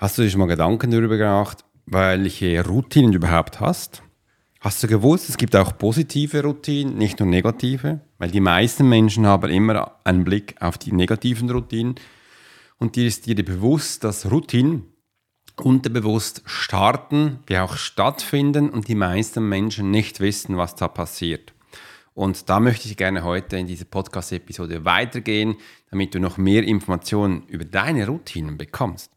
Hast du dir schon mal Gedanken darüber gemacht, welche Routinen du überhaupt hast? Hast du gewusst, es gibt auch positive Routinen, nicht nur negative? Weil die meisten Menschen haben immer einen Blick auf die negativen Routinen. Und dir ist dir bewusst, dass Routinen unterbewusst starten, wie auch stattfinden und die meisten Menschen nicht wissen, was da passiert. Und da möchte ich gerne heute in dieser Podcast-Episode weitergehen, damit du noch mehr Informationen über deine Routinen bekommst.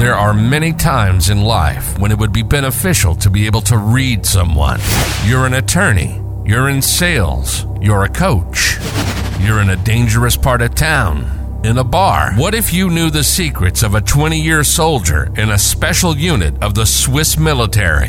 There are many times in life when it would be beneficial to be able to read someone. You're an attorney, you're in sales, you're a coach, you're in a dangerous part of town, in a bar. What if you knew the secrets of a 20 year soldier in a special unit of the Swiss military?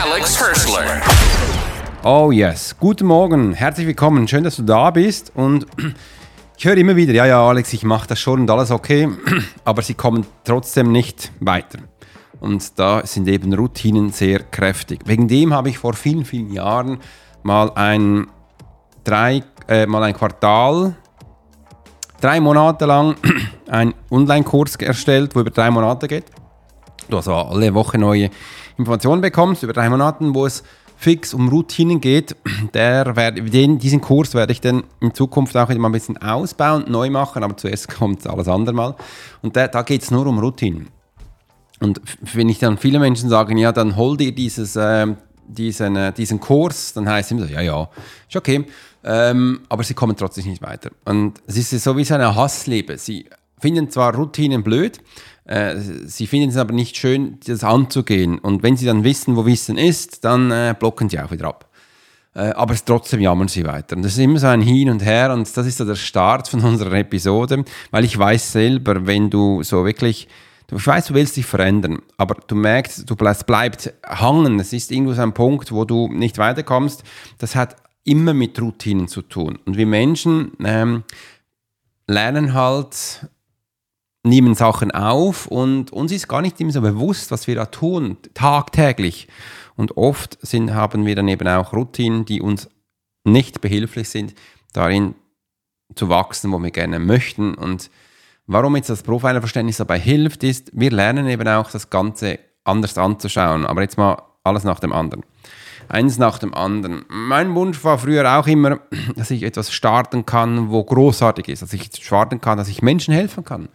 Alex Hirschler. Oh yes, guten Morgen, herzlich willkommen, schön, dass du da bist und ich höre immer wieder, ja, ja, Alex, ich mache das schon und alles okay, aber sie kommen trotzdem nicht weiter. Und da sind eben Routinen sehr kräftig. Wegen dem habe ich vor vielen, vielen Jahren mal ein, drei, äh, mal ein Quartal, drei Monate lang einen Online-Kurs erstellt, wo über drei Monate geht. Du also alle Woche neue Informationen bekommst, über drei Monate, wo es fix um Routinen geht, der den, diesen Kurs werde ich dann in Zukunft auch mal ein bisschen ausbauen, neu machen, aber zuerst kommt alles andere mal. Und der, da geht es nur um Routinen. Und wenn ich dann viele Menschen sagen, ja, dann hol dir dieses, äh, diesen, äh, diesen Kurs, dann heißt es immer so, ja, ja, ist okay. Ähm, aber sie kommen trotzdem nicht weiter. Und es ist so wie so eine Hassliebe. Sie finden zwar Routinen blöd, äh, sie finden es aber nicht schön, das anzugehen. Und wenn sie dann wissen, wo Wissen ist, dann äh, blocken sie auch wieder ab. Äh, aber trotzdem jammern sie weiter. Und das ist immer so ein Hin und Her und das ist so der Start von unserer Episode, weil ich weiß selber, wenn du so wirklich ich weiß, du willst dich verändern, aber du merkst, du bleibst, bleibt hangen. Es ist irgendwo so ein Punkt, wo du nicht weiterkommst. Das hat immer mit Routinen zu tun. Und wir Menschen ähm, lernen halt nehmen Sachen auf und uns ist gar nicht immer so bewusst, was wir da tun, tagtäglich. Und oft sind, haben wir dann eben auch Routinen, die uns nicht behilflich sind, darin zu wachsen, wo wir gerne möchten. Und warum jetzt das Profilerverständnis dabei hilft, ist, wir lernen eben auch das Ganze anders anzuschauen. Aber jetzt mal alles nach dem anderen. Eins nach dem anderen. Mein Wunsch war früher auch immer, dass ich etwas starten kann, wo großartig ist. Dass ich starten kann, dass ich Menschen helfen kann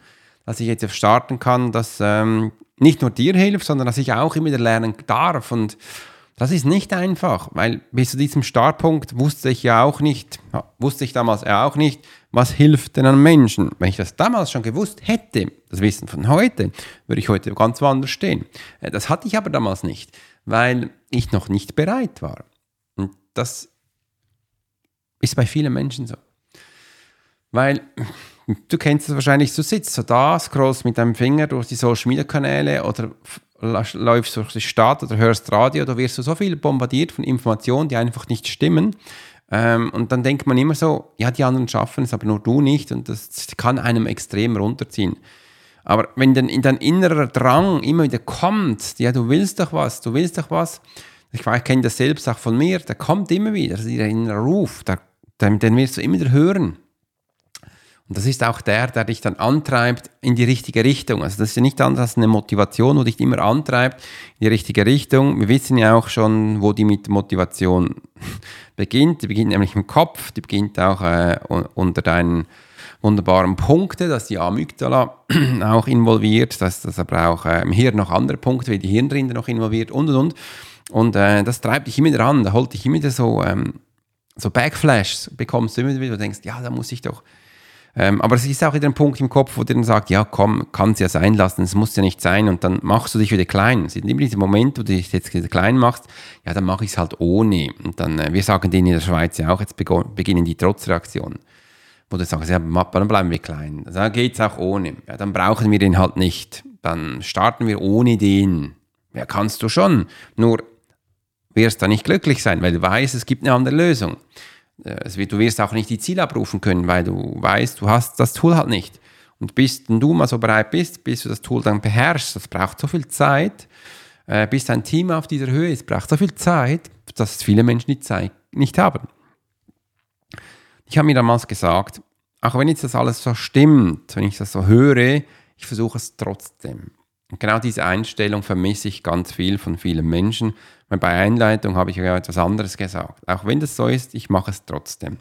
dass ich jetzt starten kann, dass ähm, nicht nur dir hilft, sondern dass ich auch immer wieder lernen darf. Und das ist nicht einfach, weil bis zu diesem Startpunkt wusste ich ja auch nicht, wusste ich damals ja auch nicht, was hilft denn an Menschen. Wenn ich das damals schon gewusst hätte, das Wissen von heute, würde ich heute ganz woanders stehen. Äh, das hatte ich aber damals nicht, weil ich noch nicht bereit war. Und das ist bei vielen Menschen so. Weil du kennst es wahrscheinlich, du sitzt so da, scrollst mit deinem Finger durch die Social Media Kanäle oder läufst durch die Stadt oder hörst Radio, da wirst du so viel bombardiert von Informationen, die einfach nicht stimmen. Ähm, und dann denkt man immer so, ja, die anderen schaffen es, aber nur du nicht. Und das kann einem extrem runterziehen. Aber wenn dann in dein innerer Drang immer wieder kommt, ja, du willst doch was, du willst doch was, ich, ich kenne das selbst auch von mir, da kommt immer wieder, dieser innere Ruf, da, den, den wirst du immer wieder hören. Und das ist auch der, der dich dann antreibt in die richtige Richtung. Also das ist ja nicht anders als eine Motivation, wo dich immer antreibt in die richtige Richtung. Wir wissen ja auch schon, wo die mit Motivation beginnt. Die beginnt nämlich im Kopf, die beginnt auch äh, unter deinen wunderbaren Punkten, dass die Amygdala auch involviert, dass das aber auch äh, im Hirn noch andere Punkte wie die Hirnrinde noch involviert und und und. Und äh, das treibt dich immer wieder an, da holt dich immer wieder so, ähm, so Backflashes, bekommst du immer wieder, du denkst, ja, da muss ich doch ähm, aber es ist auch wieder ein Punkt im Kopf, wo dir dann sagt, ja komm, kann es ja sein lassen, es muss ja nicht sein und dann machst du dich wieder klein. Es sind immer diese Momente, wo du dich jetzt klein machst, ja dann mache ich es halt ohne. Und dann, äh, wir sagen denen in der Schweiz ja auch, jetzt beginnen die Trotzreaktionen. wo du sagst, ja, dann bleiben wir klein. Dann geht es auch ohne. Ja, dann brauchen wir den halt nicht. Dann starten wir ohne den. Ja, kannst du schon. Nur wirst du nicht glücklich sein, weil du weißt, es gibt eine andere Lösung. Äh, du wirst auch nicht die Ziele abrufen können, weil du weißt, du hast das Tool halt nicht. Und bis du mal so bereit bist, bis du das Tool dann beherrschst, das braucht so viel Zeit, äh, bis dein Team auf dieser Höhe ist, braucht so viel Zeit, dass viele Menschen die Zeit nicht haben. Ich habe mir damals gesagt, auch wenn jetzt das alles so stimmt, wenn ich das so höre, ich versuche es trotzdem. Und genau diese Einstellung vermisse ich ganz viel von vielen Menschen. Weil bei Einleitung habe ich ja etwas anderes gesagt. Auch wenn das so ist, ich mache es trotzdem.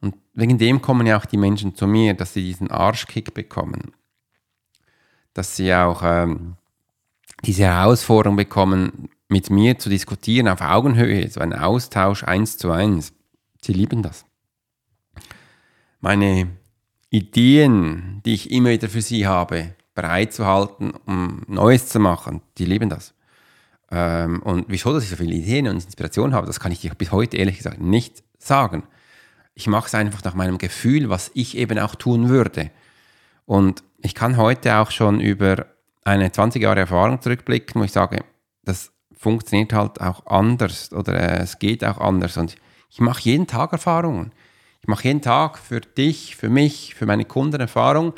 Und wegen dem kommen ja auch die Menschen zu mir, dass sie diesen Arschkick bekommen. Dass sie auch ähm, diese Herausforderung bekommen, mit mir zu diskutieren auf Augenhöhe, so ein Austausch eins zu eins. Sie lieben das. Meine Ideen, die ich immer wieder für sie habe, bereitzuhalten, um Neues zu machen, die lieben das. Ähm, und wieso, dass ich so viele Ideen und Inspirationen habe, das kann ich dir bis heute ehrlich gesagt nicht sagen. Ich mache es einfach nach meinem Gefühl, was ich eben auch tun würde. Und ich kann heute auch schon über eine 20 Jahre Erfahrung zurückblicken, wo ich sage, das funktioniert halt auch anders oder äh, es geht auch anders. Und ich mache jeden Tag Erfahrungen. Ich mache jeden Tag für dich, für mich, für meine Kunden Erfahrungen,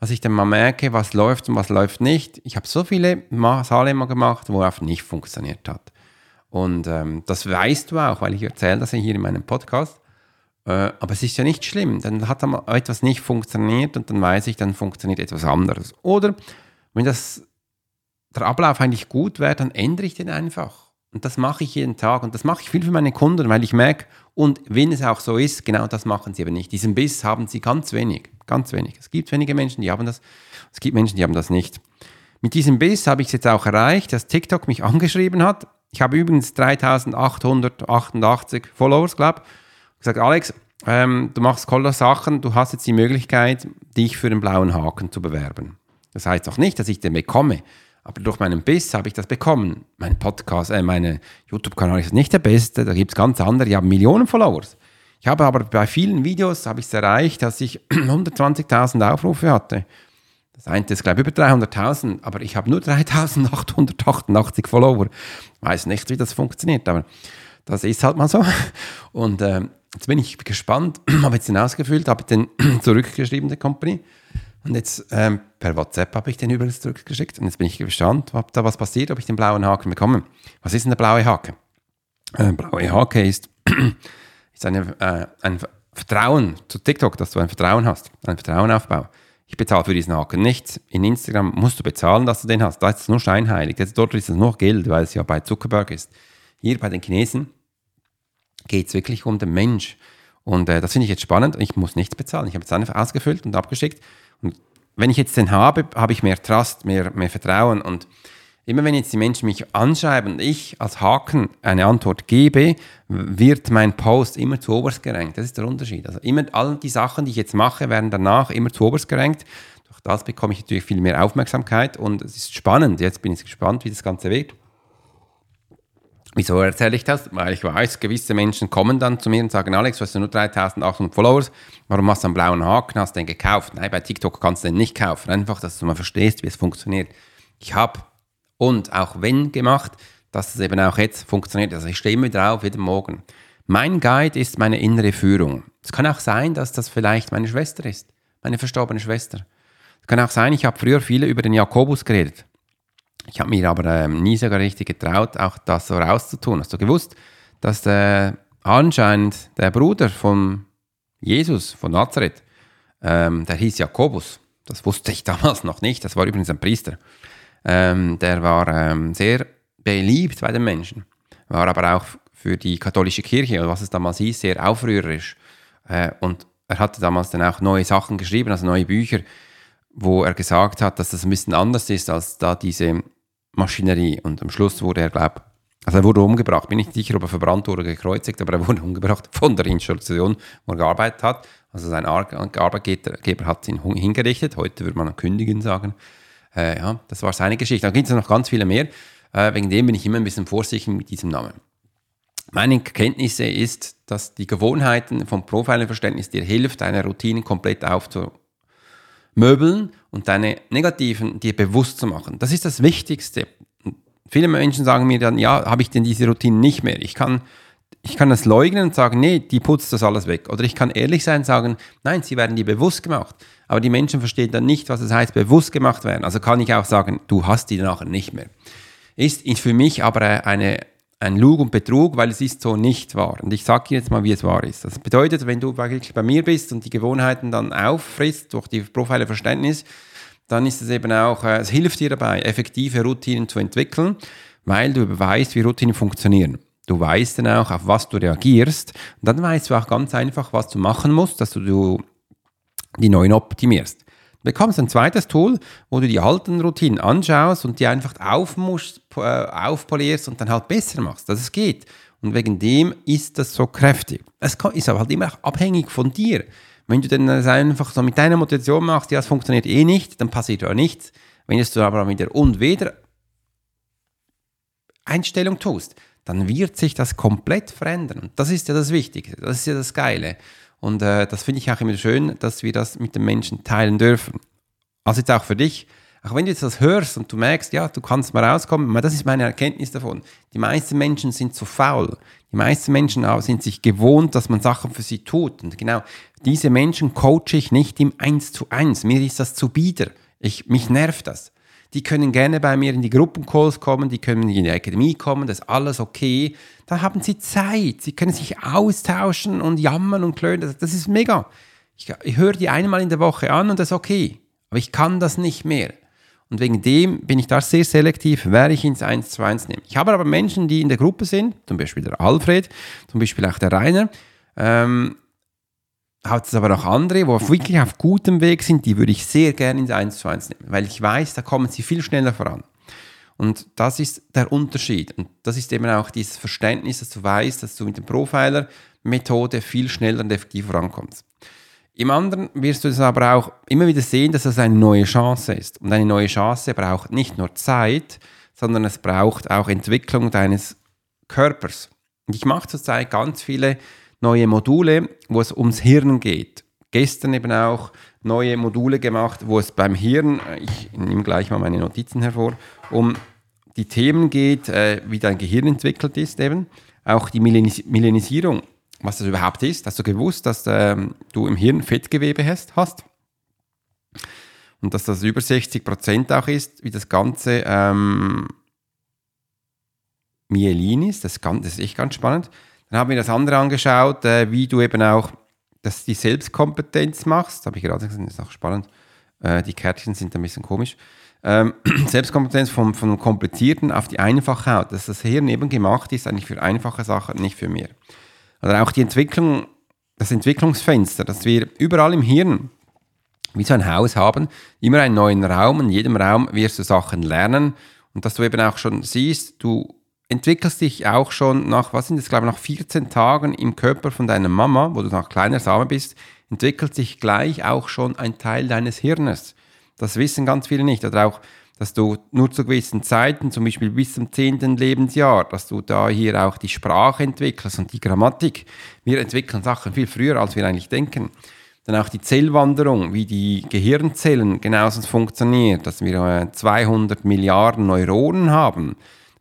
was ich dann mal merke, was läuft und was läuft nicht. Ich habe so viele Saale immer gemacht, wo es nicht funktioniert hat. Und ähm, das weißt du auch, weil ich erzähle das hier in meinem Podcast. Äh, aber es ist ja nicht schlimm. Dann hat etwas nicht funktioniert und dann weiß ich, dann funktioniert etwas anderes. Oder wenn das, der Ablauf eigentlich gut wäre, dann ändere ich den einfach. Und das mache ich jeden Tag und das mache ich viel für meine Kunden, weil ich merke, und wenn es auch so ist, genau das machen sie aber nicht. Diesen Biss haben sie ganz wenig, ganz wenig. Es gibt wenige Menschen, die haben das, es gibt Menschen, die haben das nicht. Mit diesem Biss habe ich es jetzt auch erreicht, dass TikTok mich angeschrieben hat. Ich habe übrigens 3888 Followers, glaube ich. gesagt, Alex, ähm, du machst tolle Sachen, du hast jetzt die Möglichkeit, dich für den blauen Haken zu bewerben. Das heißt auch nicht, dass ich den bekomme, aber durch meinen Biss habe ich das bekommen. Mein Podcast, äh, mein YouTube-Kanal ist nicht der beste, da gibt es ganz andere, die haben Millionen Followers. Ich habe aber bei vielen Videos habe ich es erreicht, dass ich 120.000 Aufrufe hatte. Das eine ist, glaube ich, über 300.000, aber ich habe nur 3.888 Follower. Ich weiß nicht, wie das funktioniert, aber das ist halt mal so. Und äh, jetzt bin ich gespannt, habe jetzt den ausgefüllt, habe den zurückgeschrieben, der Company. Und jetzt ähm, per WhatsApp habe ich den übrigens zurückgeschickt. Und jetzt bin ich gespannt, ob da was passiert, ob ich den blauen Haken bekomme. Was ist denn der blaue Haken? Äh, blaue Haken ist, ist eine, äh, ein Vertrauen zu TikTok, dass du ein Vertrauen hast, ein Vertrauenaufbau. Ich bezahle für diesen Haken nichts. In Instagram musst du bezahlen, dass du den hast. Da ist es nur scheinheilig. Jetzt dort ist es nur Geld, weil es ja bei Zuckerberg ist. Hier bei den Chinesen geht es wirklich um den Mensch. Und äh, das finde ich jetzt spannend. Ich muss nichts bezahlen. Ich habe es einfach ausgefüllt und abgeschickt. Und wenn ich jetzt den habe, habe ich mehr Trust, mehr, mehr Vertrauen. Und immer wenn jetzt die Menschen mich anschreiben und ich als Haken eine Antwort gebe, wird mein Post immer zu oberst gerankt. Das ist der Unterschied. Also immer all die Sachen, die ich jetzt mache, werden danach immer zu oberst gerankt. Durch das bekomme ich natürlich viel mehr Aufmerksamkeit und es ist spannend. Jetzt bin ich gespannt, wie das Ganze wird. Wieso erzähle ich das? Weil ich weiß, gewisse Menschen kommen dann zu mir und sagen, Alex, du hast nur 3800 Followers, warum hast du einen blauen Haken, hast du den gekauft? Nein, bei TikTok kannst du den nicht kaufen. Einfach, dass du mal verstehst, wie es funktioniert. Ich habe und auch wenn gemacht, dass es eben auch jetzt funktioniert. Also ich stehe immer drauf, jeden Morgen. Mein Guide ist meine innere Führung. Es kann auch sein, dass das vielleicht meine Schwester ist, meine verstorbene Schwester. Es kann auch sein, ich habe früher viele über den Jakobus geredet. Ich habe mir aber ähm, nie sogar richtig getraut, auch das so rauszutun. Hast du gewusst, dass äh, anscheinend der Bruder von Jesus, von Nazareth, ähm, der hieß Jakobus. Das wusste ich damals noch nicht. Das war übrigens ein Priester. Ähm, der war ähm, sehr beliebt bei den Menschen, war aber auch für die katholische Kirche, oder was es damals hieß, sehr aufrührerisch. Äh, und er hatte damals dann auch neue Sachen geschrieben, also neue Bücher, wo er gesagt hat, dass das ein bisschen anders ist als da diese Maschinerie. Und am Schluss wurde er, glaube also er wurde umgebracht. Bin nicht sicher, ob er verbrannt oder gekreuzigt, aber er wurde umgebracht von der Institution, wo er gearbeitet hat. Also sein Arbeitgeber hat ihn hingerichtet. Heute würde man kündigen sagen. Äh, ja, das war seine Geschichte. Da gibt es noch ganz viele mehr. Äh, wegen dem bin ich immer ein bisschen vorsichtig mit diesem Namen. Meine Kenntnisse ist, dass die Gewohnheiten vom Profiling-Verständnis dir hilft, deine Routinen komplett aufzumöbeln und deine negativen dir bewusst zu machen. Das ist das Wichtigste. Viele Menschen sagen mir dann, ja, habe ich denn diese Routinen nicht mehr? Ich kann, ich kann das leugnen und sagen, nee, die putzt das alles weg. Oder ich kann ehrlich sein und sagen, nein, sie werden dir bewusst gemacht. Aber die Menschen verstehen dann nicht, was es heißt, bewusst gemacht werden. Also kann ich auch sagen, du hast die nachher nicht mehr. Ist für mich aber eine ein Lug und Betrug, weil es ist so nicht wahr. Und ich sage jetzt mal, wie es wahr ist. Das bedeutet, wenn du wirklich bei mir bist und die Gewohnheiten dann auffrisst durch die Profile-Verständnis, dann ist es eben auch, äh, es hilft dir dabei, effektive Routinen zu entwickeln, weil du weißt, wie Routinen funktionieren. Du weißt dann auch, auf was du reagierst. Und dann weißt du auch ganz einfach, was du machen musst, dass du die neuen optimierst. Bekommst ein zweites Tool, wo du die alten Routinen anschaust und die einfach aufmuschst, äh, aufpolierst und dann halt besser machst, dass es geht. Und wegen dem ist das so kräftig. Es ist aber halt immer auch abhängig von dir. Wenn du dann einfach so mit deiner Motivation machst, ja, es funktioniert eh nicht, dann passiert ja nichts. Wenn du aber mit der Und weder Einstellung tust, dann wird sich das komplett verändern. Das ist ja das Wichtige, das ist ja das Geile. Und äh, das finde ich auch immer schön, dass wir das mit den Menschen teilen dürfen. Also jetzt auch für dich, auch wenn du jetzt das hörst und du merkst, ja, du kannst mal rauskommen, das ist meine Erkenntnis davon. Die meisten Menschen sind zu faul. Die meisten Menschen sind sich gewohnt, dass man Sachen für sie tut. Und genau diese Menschen coache ich nicht im Eins zu eins. Mir ist das zu bieder. Ich, mich nervt das. Die können gerne bei mir in die Gruppencalls kommen, die können in die Akademie kommen, das ist alles okay. Da haben sie Zeit, sie können sich austauschen und jammern und klönen, das, ist mega. Ich, ich höre die einmal in der Woche an und das ist okay. Aber ich kann das nicht mehr. Und wegen dem bin ich da sehr selektiv, wer ich ins 1 zu 1 nehme. Ich habe aber Menschen, die in der Gruppe sind, zum Beispiel der Alfred, zum Beispiel auch der Rainer, ähm, hat es aber auch andere, wo wirklich auf gutem Weg sind, die würde ich sehr gerne ins 1 zu 1 nehmen, weil ich weiß, da kommen sie viel schneller voran. Und das ist der Unterschied. Und das ist eben auch dieses Verständnis, dass du weißt, dass du mit der Profiler-Methode viel schneller und effektiv vorankommst. Im anderen wirst du es aber auch immer wieder sehen, dass es eine neue Chance ist. Und eine neue Chance braucht nicht nur Zeit, sondern es braucht auch Entwicklung deines Körpers. Und ich mache zurzeit ganz viele neue Module, wo es ums Hirn geht. Gestern eben auch neue Module gemacht, wo es beim Hirn, äh, ich nehme gleich mal meine Notizen hervor, um die Themen geht, äh, wie dein Gehirn entwickelt ist eben, auch die Millenis Millenisierung, was das überhaupt ist. Hast du gewusst, dass ähm, du im Hirn Fettgewebe hast? hast? Und dass das über 60 Prozent auch ist, wie das Ganze ähm, Myelin ist. Das, das ist echt ganz spannend. Dann haben wir das andere angeschaut, äh, wie du eben auch das die Selbstkompetenz machst. Habe ich gerade gesagt, das ist auch spannend. Äh, die Kärtchen sind ein bisschen komisch. Ähm, Selbstkompetenz vom, vom Komplizierten auf die Einfache dass das Hirn eben gemacht ist, eigentlich für einfache Sachen, nicht für mehr. Oder auch die Entwicklung, das Entwicklungsfenster, dass wir überall im Hirn wie so ein Haus haben, immer einen neuen Raum. In jedem Raum wirst du Sachen lernen und dass du eben auch schon siehst, du entwickelst dich auch schon nach, was sind das, glaube ich, nach 14 Tagen im Körper von deiner Mama, wo du noch kleiner Same bist, entwickelt sich gleich auch schon ein Teil deines Hirnes. Das wissen ganz viele nicht. Oder auch, dass du nur zu gewissen Zeiten, zum Beispiel bis zum 10. Lebensjahr, dass du da hier auch die Sprache entwickelst und die Grammatik. Wir entwickeln Sachen viel früher, als wir eigentlich denken. Dann auch die Zellwanderung, wie die Gehirnzellen genauso funktioniert, dass wir 200 Milliarden Neuronen haben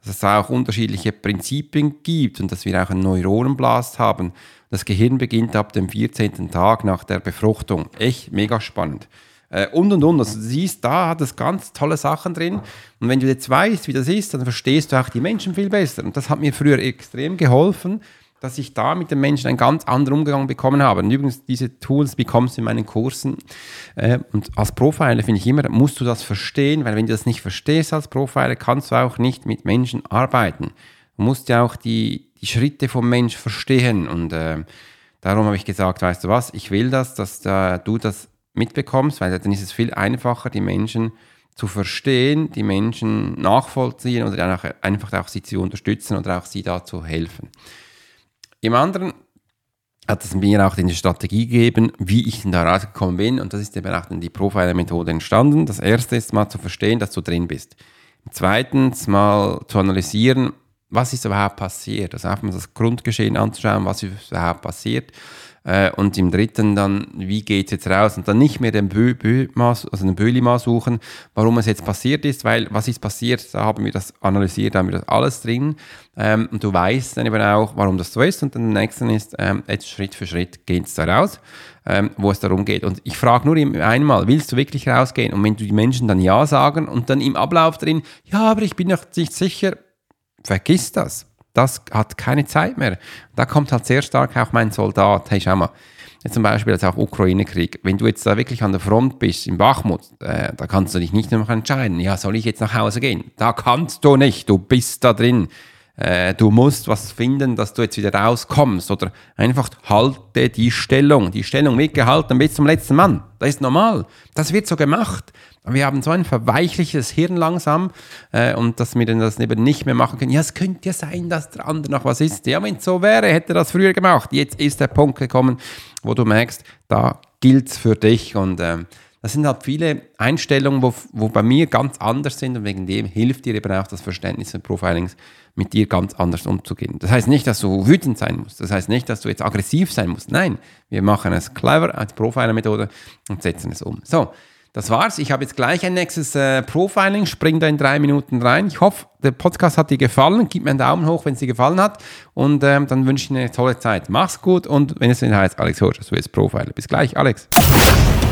dass es auch unterschiedliche Prinzipien gibt und dass wir auch einen Neuronenblast haben. Das Gehirn beginnt ab dem 14. Tag nach der Befruchtung. Echt mega spannend. Äh, und und und. Also du siehst, da hat es ganz tolle Sachen drin. Und wenn du jetzt weißt, wie das ist, dann verstehst du auch die Menschen viel besser. Und das hat mir früher extrem geholfen, dass ich da mit den Menschen einen ganz anderen Umgang bekommen habe. Und übrigens, diese Tools bekommst du in meinen Kursen. Äh, und als Profiler finde ich immer, musst du das verstehen, weil wenn du das nicht verstehst als Profiler, kannst du auch nicht mit Menschen arbeiten. Du musst ja auch die, die Schritte vom Mensch verstehen. Und äh, darum habe ich gesagt, weißt du was, ich will das, dass äh, du das mitbekommst, weil dann ist es viel einfacher, die Menschen zu verstehen, die Menschen nachvollziehen oder einfach auch sie zu unterstützen oder auch sie da zu helfen. Im anderen hat es mir auch die Strategie gegeben, wie ich da rausgekommen bin. Und das ist eben auch dann die Profiler-Methode entstanden. Das erste ist mal zu verstehen, dass du drin bist. Zweitens mal zu analysieren, was ist überhaupt passiert. Also einfach mal das Grundgeschehen anzuschauen, was ist überhaupt passiert. Äh, und im dritten dann, wie geht es jetzt raus? Und dann nicht mehr den, Bö, Bö also den Böli mal suchen, warum es jetzt passiert ist, weil was ist passiert, da haben wir das analysiert, da haben wir das alles drin. Ähm, und du weißt dann eben auch, warum das so ist. Und dann der nächste ist, ähm, jetzt Schritt für Schritt geht es da raus, ähm, wo es darum geht. Und ich frage nur einmal, willst du wirklich rausgehen? Und wenn du die Menschen dann Ja sagen und dann im Ablauf drin, ja, aber ich bin noch nicht sicher, vergiss das das hat keine Zeit mehr. Da kommt halt sehr stark auch mein Soldat. Hey, schau mal, jetzt zum Beispiel jetzt auch Ukraine-Krieg. Wenn du jetzt da wirklich an der Front bist, in Bachmut, äh, da kannst du dich nicht mehr entscheiden, ja, soll ich jetzt nach Hause gehen? Da kannst du nicht, du bist da drin. Äh, du musst was finden, dass du jetzt wieder rauskommst oder einfach halte die Stellung. Die Stellung wird gehalten bis zum letzten Mann. Das ist normal. Das wird so gemacht. Wir haben so ein verweichliches Hirn langsam äh, und dass wir dann das eben nicht mehr machen können. Ja, es könnte ja sein, dass der andere noch was ist. Ja, wenn es so wäre, hätte er das früher gemacht. Jetzt ist der Punkt gekommen, wo du merkst, da gilt es für dich und äh, das sind halt viele Einstellungen, wo, wo bei mir ganz anders sind und wegen dem hilft dir eben auch das Verständnis des Profilings, mit dir ganz anders umzugehen. Das heißt nicht, dass du wütend sein musst. Das heißt nicht, dass du jetzt aggressiv sein musst. Nein, wir machen es clever als Profiler-Methode und setzen es um. So, das war's. Ich habe jetzt gleich ein nächstes äh, Profiling. Spring da in drei Minuten rein. Ich hoffe, der Podcast hat dir gefallen. Gib mir einen Daumen hoch, wenn es dir gefallen hat. Und ähm, dann wünsche ich dir eine tolle Zeit. Mach's gut und wenn es wieder heißt, Alex Horsch, Swiss Profiler. Bis gleich, Alex.